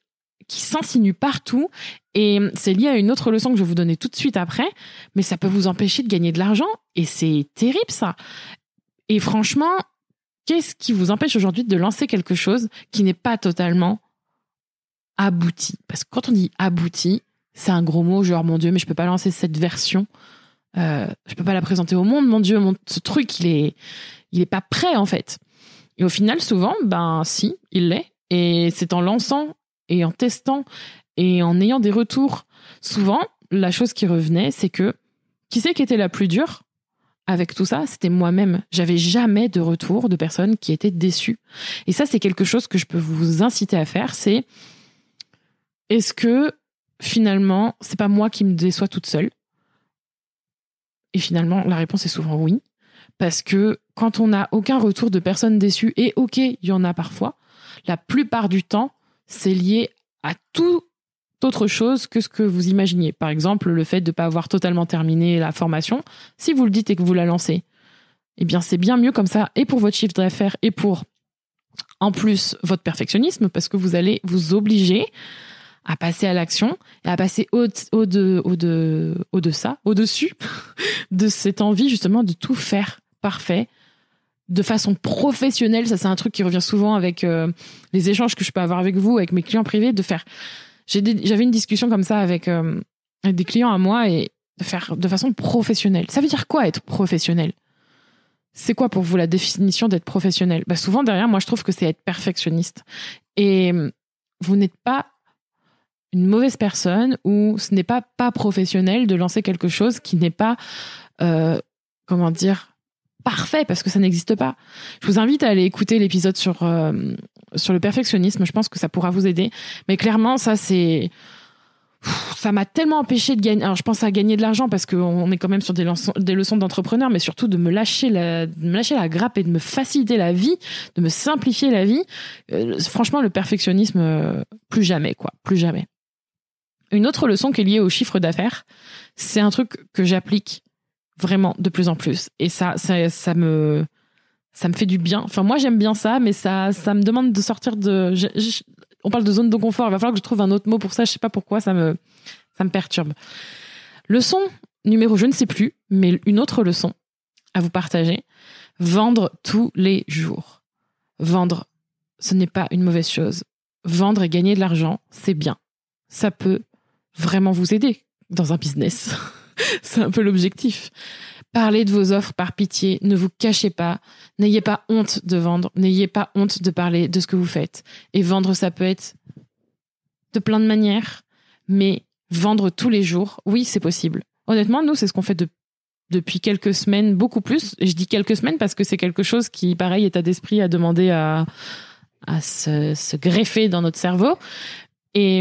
qui s'insinue partout et c'est lié à une autre leçon que je vais vous donner tout de suite après, mais ça peut vous empêcher de gagner de l'argent et c'est terrible ça. Et franchement, qu'est-ce qui vous empêche aujourd'hui de lancer quelque chose qui n'est pas totalement abouti? Parce que quand on dit abouti, c'est un gros mot, genre mon Dieu, mais je peux pas lancer cette version, euh, je peux pas la présenter au monde, mon Dieu, ce truc il est, il est pas prêt en fait. Et au final, souvent, ben si, il l'est. Et c'est en lançant et en testant et en ayant des retours, souvent, la chose qui revenait, c'est que qui c'est qui était la plus dure? Avec tout ça C'était moi-même. J'avais jamais de retour de personnes qui étaient déçues. Et ça, c'est quelque chose que je peux vous inciter à faire. C'est est-ce que finalement, c'est pas moi qui me déçois toute seule? Et finalement, la réponse est souvent oui. Parce que quand on n'a aucun retour de personnes déçues, et ok, il y en a parfois, la plupart du temps, c'est lié à tout, autre chose que ce que vous imaginiez. Par exemple, le fait de ne pas avoir totalement terminé la formation. Si vous le dites et que vous la lancez, eh bien, c'est bien mieux comme ça, et pour votre chiffre d'affaires, et pour, en plus, votre perfectionnisme, parce que vous allez vous obliger à passer à l'action et à passer au, au, de, au, de, au de ça, au-dessus de cette envie, justement, de tout faire parfait, de façon professionnelle. Ça, c'est un truc qui revient souvent avec euh, les échanges que je peux avoir avec vous, avec mes clients privés, de faire. J'avais une discussion comme ça avec, euh, avec des clients à moi et de faire de façon professionnelle. Ça veut dire quoi être professionnel? C'est quoi pour vous la définition d'être professionnel? Bah Souvent, derrière, moi, je trouve que c'est être perfectionniste. Et hum, vous n'êtes pas une mauvaise personne ou ce n'est pas pas professionnel de lancer quelque chose qui n'est pas, euh, comment dire, parfait parce que ça n'existe pas. Je vous invite à aller écouter l'épisode sur, euh, sur le perfectionnisme. Je pense que ça pourra vous aider. Mais clairement, ça, c'est ça m'a tellement empêché de gagner. Alors, je pense à gagner de l'argent parce qu'on est quand même sur des, leçons, d'entrepreneur, mais surtout de me lâcher la, lâcher la grappe et de me faciliter la vie, de me simplifier la vie. Euh, franchement, le perfectionnisme, euh, plus jamais, quoi, plus jamais. Une autre leçon qui est liée au chiffre d'affaires, c'est un truc que j'applique vraiment de plus en plus. Et ça, ça me, ça me fait du bien. Enfin, moi, j'aime bien ça, mais ça, ça me demande de sortir de on parle de zone de confort. Il va falloir que je trouve un autre mot pour ça. Je sais pas pourquoi ça me, ça me perturbe. Leçon numéro, je ne sais plus, mais une autre leçon à vous partager. Vendre tous les jours. Vendre, ce n'est pas une mauvaise chose. Vendre et gagner de l'argent, c'est bien. Ça peut vraiment vous aider dans un business. c'est un peu l'objectif. Parlez de vos offres par pitié, ne vous cachez pas, n'ayez pas honte de vendre, n'ayez pas honte de parler de ce que vous faites. Et vendre, ça peut être de plein de manières, mais vendre tous les jours, oui, c'est possible. Honnêtement, nous, c'est ce qu'on fait depuis quelques semaines, beaucoup plus. Et je dis quelques semaines parce que c'est quelque chose qui, pareil, état d'esprit à demander à, à se, se, greffer dans notre cerveau. Et,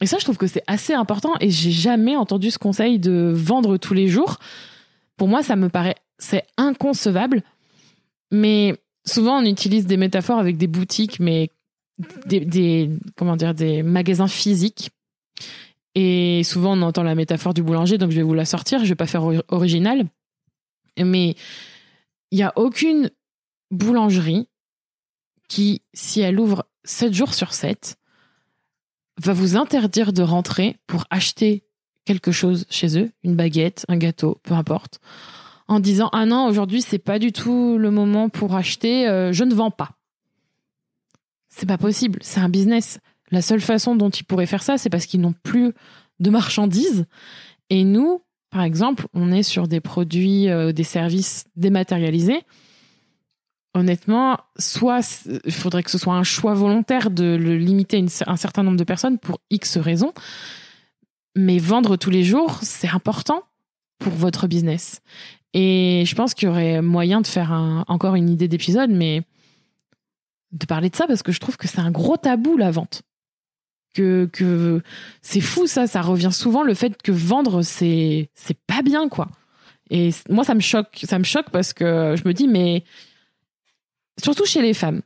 et ça, je trouve que c'est assez important. Et j'ai jamais entendu ce conseil de vendre tous les jours pour moi, ça me paraît, c'est inconcevable. Mais souvent, on utilise des métaphores avec des boutiques, mais des, comment dire, des magasins physiques. Et souvent, on entend la métaphore du boulanger, donc je vais vous la sortir. Je vais pas faire original. Mais il n'y a aucune boulangerie qui, si elle ouvre 7 jours sur 7, va vous interdire de rentrer pour acheter quelque chose chez eux, une baguette, un gâteau, peu importe, en disant ah non aujourd'hui c'est pas du tout le moment pour acheter, euh, je ne vends pas. C'est pas possible, c'est un business. La seule façon dont ils pourraient faire ça, c'est parce qu'ils n'ont plus de marchandises. Et nous, par exemple, on est sur des produits, euh, des services dématérialisés. Honnêtement, soit il faudrait que ce soit un choix volontaire de le limiter à un certain nombre de personnes pour X raisons, mais vendre tous les jours, c'est important pour votre business. Et je pense qu'il y aurait moyen de faire encore une idée d'épisode, mais de parler de ça parce que je trouve que c'est un gros tabou la vente. Que, c'est fou ça, ça revient souvent le fait que vendre c'est pas bien quoi. Et moi ça me choque, ça me choque parce que je me dis mais surtout chez les femmes,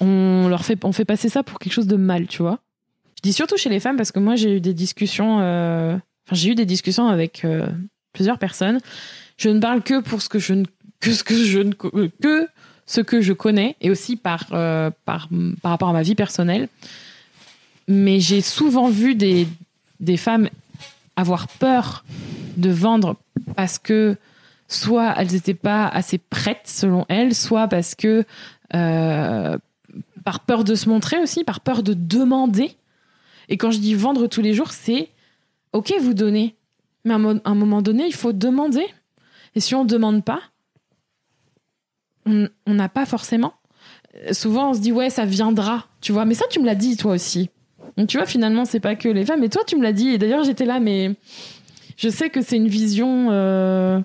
on leur on fait passer ça pour quelque chose de mal, tu vois. Je dis surtout chez les femmes parce que moi j'ai eu des discussions, euh, enfin j'ai eu des discussions avec euh, plusieurs personnes. Je ne parle que pour ce que je ne que ce que je ne que ce que je connais et aussi par euh, par par rapport à ma vie personnelle. Mais j'ai souvent vu des des femmes avoir peur de vendre parce que soit elles n'étaient pas assez prêtes selon elles, soit parce que par peur de se montrer aussi, par peur de demander et quand je dis vendre tous les jours, c'est OK, vous donnez. Mais à un moment donné, il faut demander. Et si on ne demande pas, on n'a pas forcément. Euh, souvent, on se dit, ouais, ça viendra. Tu vois, mais ça, tu me l'as dit, toi aussi. Donc, tu vois, finalement, c'est pas que les femmes. Et toi, tu me l'as dit. Et d'ailleurs, j'étais là, mais je sais que c'est une vision euh,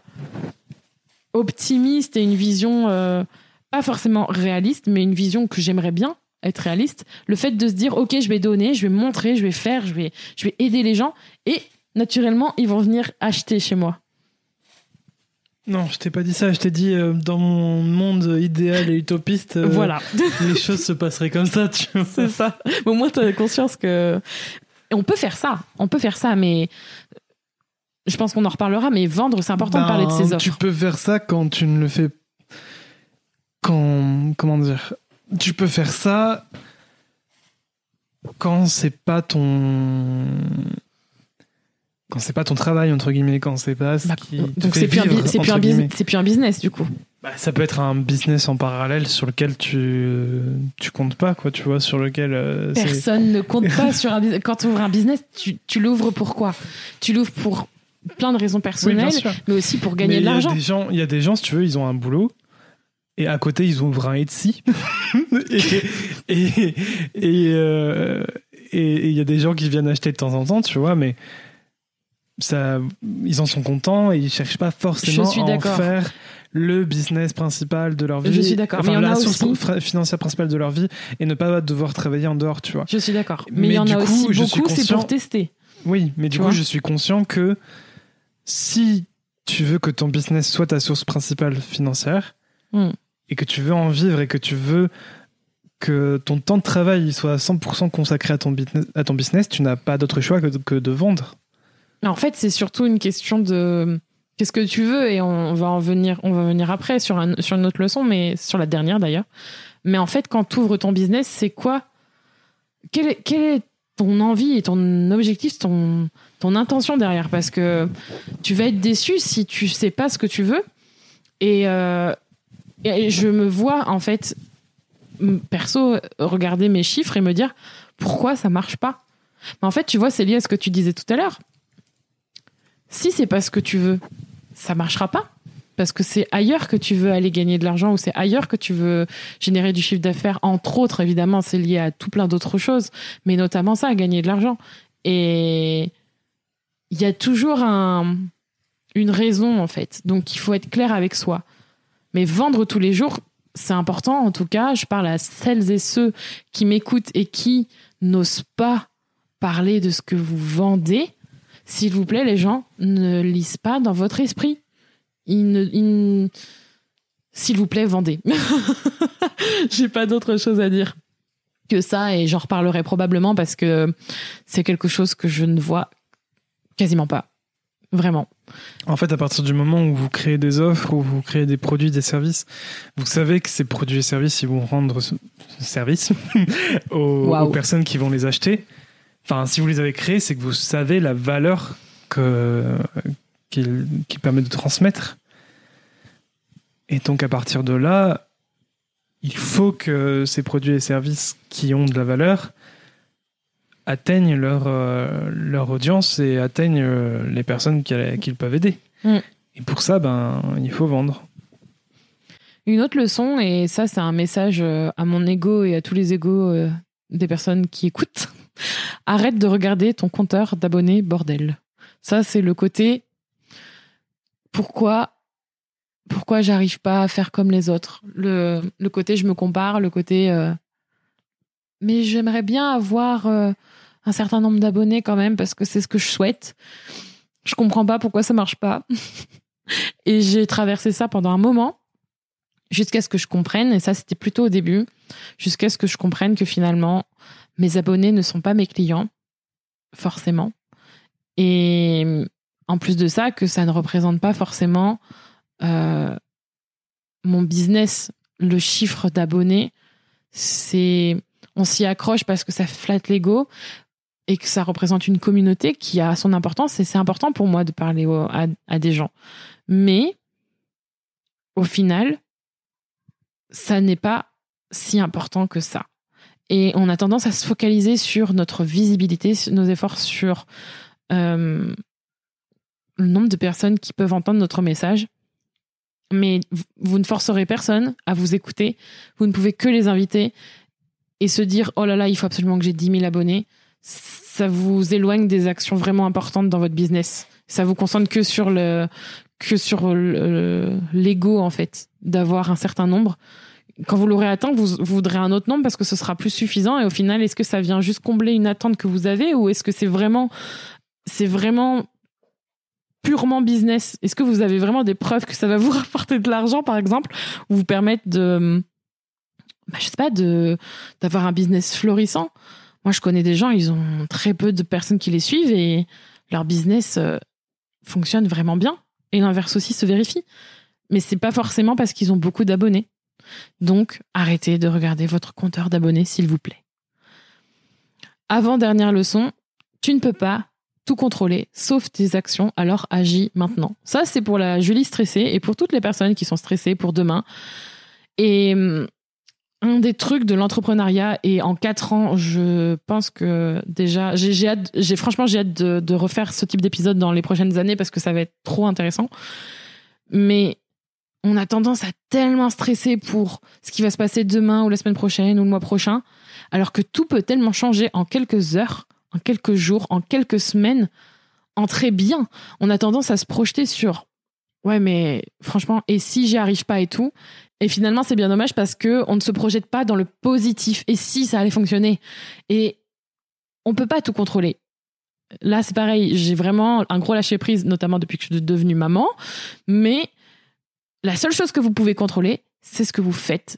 optimiste et une vision euh, pas forcément réaliste, mais une vision que j'aimerais bien être réaliste, le fait de se dire ok je vais donner, je vais montrer, je vais faire, je vais, je vais aider les gens et naturellement ils vont venir acheter chez moi. Non, je t'ai pas dit ça. Je t'ai dit euh, dans mon monde idéal et utopiste, euh, voilà, les choses se passeraient comme ça. Tu C'est ça. Au moins, tu as conscience que on peut faire ça, on peut faire ça, mais je pense qu'on en reparlera. Mais vendre, c'est important de parler de ses Ben, offres. Tu peux faire ça quand tu ne le fais. Quand. Comment dire Tu peux faire ça quand c'est pas ton. Quand c'est pas ton travail, entre guillemets, quand c'est pas ce Bah, qui. donc c'est plus, c'est plus un business, guillemets. c'est plus un business du coup. Bah, ça peut être un business en parallèle sur lequel tu, tu comptes pas, quoi, tu vois, sur lequel. euh, Personne ne compte pas sur un business. Quand tu ouvres un business, tu, tu l'ouvres pour quoi? Tu l'ouvres pour plein de raisons personnelles, mais aussi pour gagner Mais de l'argent. Il y a des gens, si tu veux, ils ont un boulot. Et à côté, ils ouvrent un Etsy. et et et euh, et- il y a des gens qui viennent acheter de temps en temps, tu vois, mais ça, ils en sont contents et ils cherchent pas forcément Je suis à en faire le business principal de leur vie. Je suis d'accord, Enfin, mais il la source aussi- financière principale de leur vie et ne pas devoir travailler en dehors, tu vois. Je suis d'accord. Mais, Mais il y en a coup, aussi beaucoup, c'est conscient- pour tester. Oui, mais du Tu coup, je suis conscient que si tu veux que ton business soit ta source principale financière Hmm. Et que tu veux en vivre et que tu veux que ton temps de travail il soit à 100% consacré à ton, business, à ton business, tu n'as pas d'autre choix que de, vendre. En fait, c'est surtout une question de qu'est-ce que tu veux et on va en venir, on va venir après sur, sur une autre leçon, mais sur la dernière d'ailleurs. Mais en fait, quand tu ouvres ton business, c'est quoi? Quelle est, est ton envie et ton objectif, ton, ton intention derrière? Parce que tu vas être déçu si tu sais pas ce que tu veux. Et, euh, et je me vois en fait, perso, regarder mes chiffres et me dire pourquoi ça marche pas? Mais en fait, tu vois, c'est lié à ce que tu disais tout à l'heure. Si c'est pas ce que tu veux, ça marchera pas. Parce que c'est ailleurs que tu veux aller gagner de l'argent ou c'est ailleurs que tu veux générer du chiffre d'affaires. Entre autres, évidemment, c'est lié à tout plein d'autres choses, mais notamment ça, gagner de l'argent. Et il y a toujours un, une raison, en fait. Donc, il faut être clair avec soi. Mais vendre tous les jours, c'est important. En tout cas, je parle à celles et ceux qui m'écoutent et qui n'osent pas parler de ce que vous vendez. S'il vous plaît, les gens, ne lisent pas dans votre esprit. S'il vous plaît, vendez. J'ai pas d'autre chose à dire que ça et j'en reparlerai probablement parce que c'est quelque chose que je ne vois quasiment pas. Vraiment. En fait, à partir du moment où vous créez des offres, où vous créez des produits, des services, vous savez que ces produits et services, ils vont rendre ce- service aux, personnes qui vont les acheter. Enfin, si vous les avez créés, c'est que vous savez la valeur que qu'ils qu'ils permettent de transmettre. Et donc, à partir de là, il faut que ces produits et services qui ont de la valeur atteignent leur, euh, leur audience et atteignent euh, les personnes qu'ils peuvent aider. Mm. Et pour ça, ben, il faut vendre. Une autre leçon, et ça c'est un message euh, à mon ego et à tous les égos des personnes qui écoutent, arrête de regarder ton compteur d'abonnés bordel. Ça c'est le côté pourquoi pourquoi j'arrive pas à faire comme les autres? Le, le côté je me compare, le côté euh, mais j'aimerais bien avoir euh, un certain nombre d'abonnés quand même parce que c'est ce que je souhaite. Je comprends pas pourquoi ça marche pas. et j'ai traversé ça pendant un moment jusqu'à ce que je comprenne, et ça c'était plutôt au début, jusqu'à ce que je comprenne que finalement mes abonnés ne sont pas mes clients, forcément. Et en plus de ça, que ça ne représente pas forcément euh, mon business, le chiffre d'abonnés, c'est on s'y accroche parce que ça flatte l'ego et que ça représente une communauté qui a son importance et c'est important pour moi de parler à, des gens. Mais au final, ça n'est pas si important que ça. Et on a tendance à se focaliser sur notre visibilité, nos efforts sur euh, le nombre de personnes qui peuvent entendre notre message. Mais vous ne forcerez personne à vous écouter. Vous ne pouvez que les inviter et se dire oh là là, il faut absolument que j'ai 10 000 abonnés. Ça vous éloigne des actions vraiment importantes dans votre business? Ça vous concentre que sur le que sur le- l'ego en fait d'avoir un certain nombre quand vous l'aurez atteint, vous, vous voudrez un autre nombre parce que ce sera plus suffisant. Et au final, est-ce que ça vient juste combler une attente que vous avez ou est-ce que c'est vraiment, c'est vraiment purement business? Est-ce que vous avez vraiment des preuves que ça va vous rapporter de l'argent, par exemple, ou vous permettre de, bah, je sais pas, de d'avoir un business florissant? Moi, je connais des gens, ils ont très peu de personnes qui les suivent et leur business euh, fonctionne vraiment bien. Et l'inverse aussi se vérifie. Mais c'est pas forcément parce qu'ils ont beaucoup d'abonnés. Donc, arrêtez de regarder votre compteur d'abonnés, s'il vous plaît. Avant dernière leçon, tu ne peux pas tout contrôler, sauf tes actions, alors agis maintenant. Ça, c'est pour la Julie stressée et pour toutes les personnes qui sont stressées pour demain. Et hum, un des trucs de l'entrepreneuriat, et en quatre ans, je pense que déjà, j'ai hâte, franchement, j'ai hâte de, de refaire ce type d'épisode dans les prochaines années parce que ça va être trop intéressant. Mais on a tendance à tellement stresser pour ce qui va se passer demain ou la semaine prochaine ou le mois prochain, alors que tout peut tellement changer en quelques heures en quelques jours, en quelques semaines, en très bien. On a tendance à se projeter sur ouais, mais franchement, et si j'y arrive pas et tout. Et finalement, c'est bien dommage parce que on ne se projette pas dans le positif. Et si ça allait fonctionner? Et on peut pas tout contrôler. Là, c'est pareil. J'ai vraiment un gros lâcher prise, notamment depuis que je suis devenue maman. Mais la seule chose que vous pouvez contrôler, c'est ce que vous faites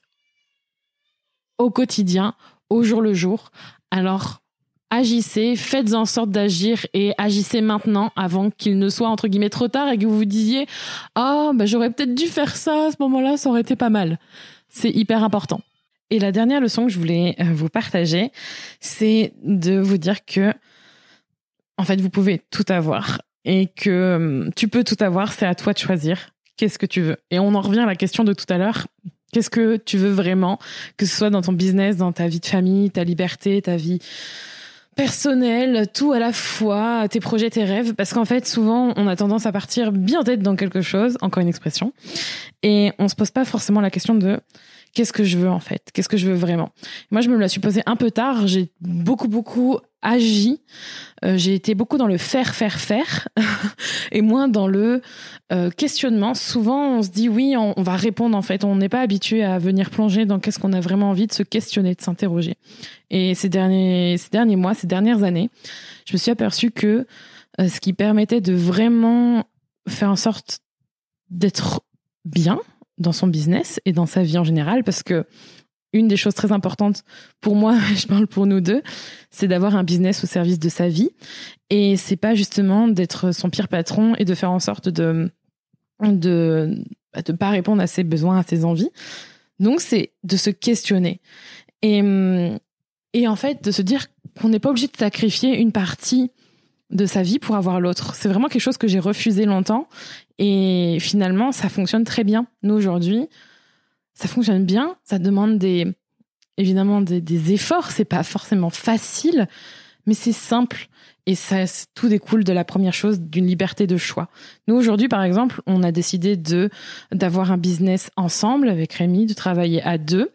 au quotidien, au jour le jour. Alors, agissez, faites en sorte d'agir et agissez maintenant avant qu'il ne soit entre guillemets trop tard et que vous vous disiez ah bah j'aurais peut-être dû faire ça à ce moment-là, ça aurait été pas mal. C'est hyper important. Et la dernière leçon que je voulais euh, vous partager, c'est de vous dire que en fait vous pouvez tout avoir et que hum, tu peux tout avoir, c'est à toi de choisir qu'est-ce que tu veux. Et on en revient à la question de tout à l'heure. Qu'est-ce que tu veux vraiment, que ce soit dans ton business, dans ta vie de famille, ta liberté, ta vie personnel, tout à la fois, tes projets, tes rêves, parce qu'en fait, souvent, on a tendance à partir bien tête dans quelque chose, encore une expression, et on se pose pas forcément la question de qu'est-ce que je veux en fait, qu'est-ce que je veux vraiment? Moi, je me la suis posée un peu tard, j'ai beaucoup, beaucoup agi, euh, j'ai été beaucoup dans le faire, faire, faire, et moins dans le euh, questionnement. Souvent, on se dit oui, on, va répondre en fait, on n'est pas habitué à venir plonger dans qu'est-ce qu'on a vraiment envie de se questionner, de s'interroger. Et ces derniers, ces derniers mois, ces dernières années, je me suis aperçue que euh, ce qui permettait de vraiment faire en sorte d'être bien dans son business et dans sa vie en général, parce que une des choses très importantes pour moi, je parle pour nous deux, c'est d'avoir un business au service de sa vie. Et c'est pas justement d'être son pire patron et de faire en sorte de bah, de pas répondre à ses besoins, à ses envies. Donc c'est de se questionner. Et et en fait de se dire qu'on n'est pas obligé de sacrifier une partie de sa vie pour avoir l'autre. C'est vraiment quelque chose que j'ai refusé longtemps et finalement ça fonctionne très bien. Nous aujourd'hui, ça fonctionne bien, ça demande des évidemment des, efforts, c'est pas forcément facile, mais c'est simple et ça tout découle de la première chose d'une liberté de choix. Nous aujourd'hui par exemple, on a décidé de d'avoir un business ensemble avec Rémi, de travailler à deux,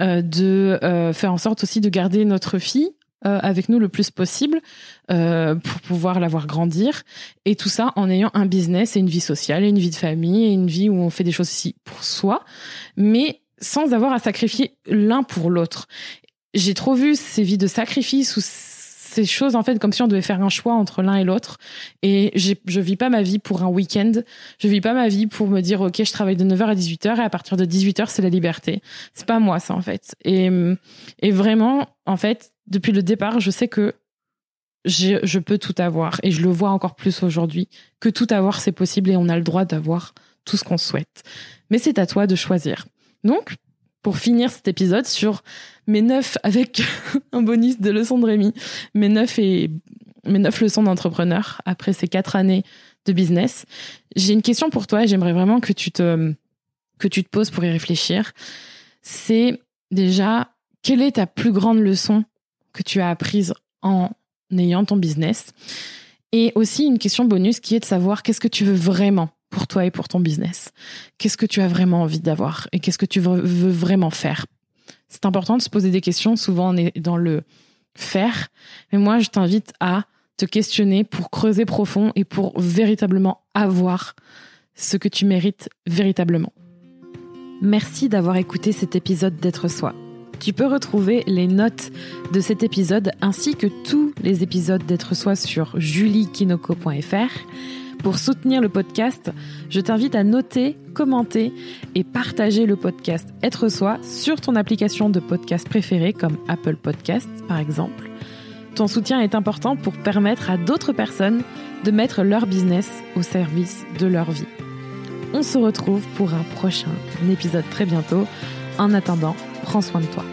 euh, de euh, faire en sorte aussi de garder notre fille euh, avec nous le plus possible euh, pour pouvoir la voir grandir et tout ça en ayant un business et une vie sociale et une vie de famille et une vie où on fait des choses aussi pour soi mais sans avoir à sacrifier l'un pour l'autre. J'ai trop vu ces vies de sacrifice ou ces choses en fait comme si on devait faire un choix entre l'un et l'autre. Et je vis pas ma vie pour un week-end. Je vis pas ma vie pour me dire ok je travaille de 9h à 18h et à partir de 18h c'est la liberté. C'est pas moi ça en fait. Et vraiment en fait depuis le départ je sais que je peux tout avoir et je le vois encore plus aujourd'hui que tout avoir c'est possible et on a le droit d'avoir tout ce qu'on souhaite. Mais c'est à toi de choisir. Donc pour finir cet épisode sur mes neuf avec un bonus de leçons de Rémi, mes neuf leçons d'entrepreneur après ces quatre années de business. J'ai une question pour toi et j'aimerais vraiment que tu te que tu te poses pour y réfléchir. C'est déjà quelle est ta plus grande leçon que tu as apprise en ayant ton business? Et aussi une question bonus qui est de savoir qu'est-ce que tu veux vraiment? Pour toi et pour ton business Qu'est-ce que tu as vraiment envie d'avoir et qu'est-ce que tu veux, vraiment faire? C'est important de se poser des questions. Souvent, on est dans le faire. Mais moi, je t'invite à te questionner pour creuser profond et pour véritablement avoir ce que tu mérites véritablement. Merci d'avoir écouté cet épisode d'être soi. Tu peux retrouver les notes de cet épisode ainsi que tous les épisodes d'être soi sur juliekinoko.fr Pour soutenir le podcast, je t'invite à noter, commenter et partager le podcast Être Soi sur ton application de podcast préférée comme Apple Podcasts par exemple. Ton soutien est important pour permettre à d'autres personnes de mettre leur business au service de leur vie. On se retrouve pour un prochain épisode très bientôt. En attendant, prends soin de toi.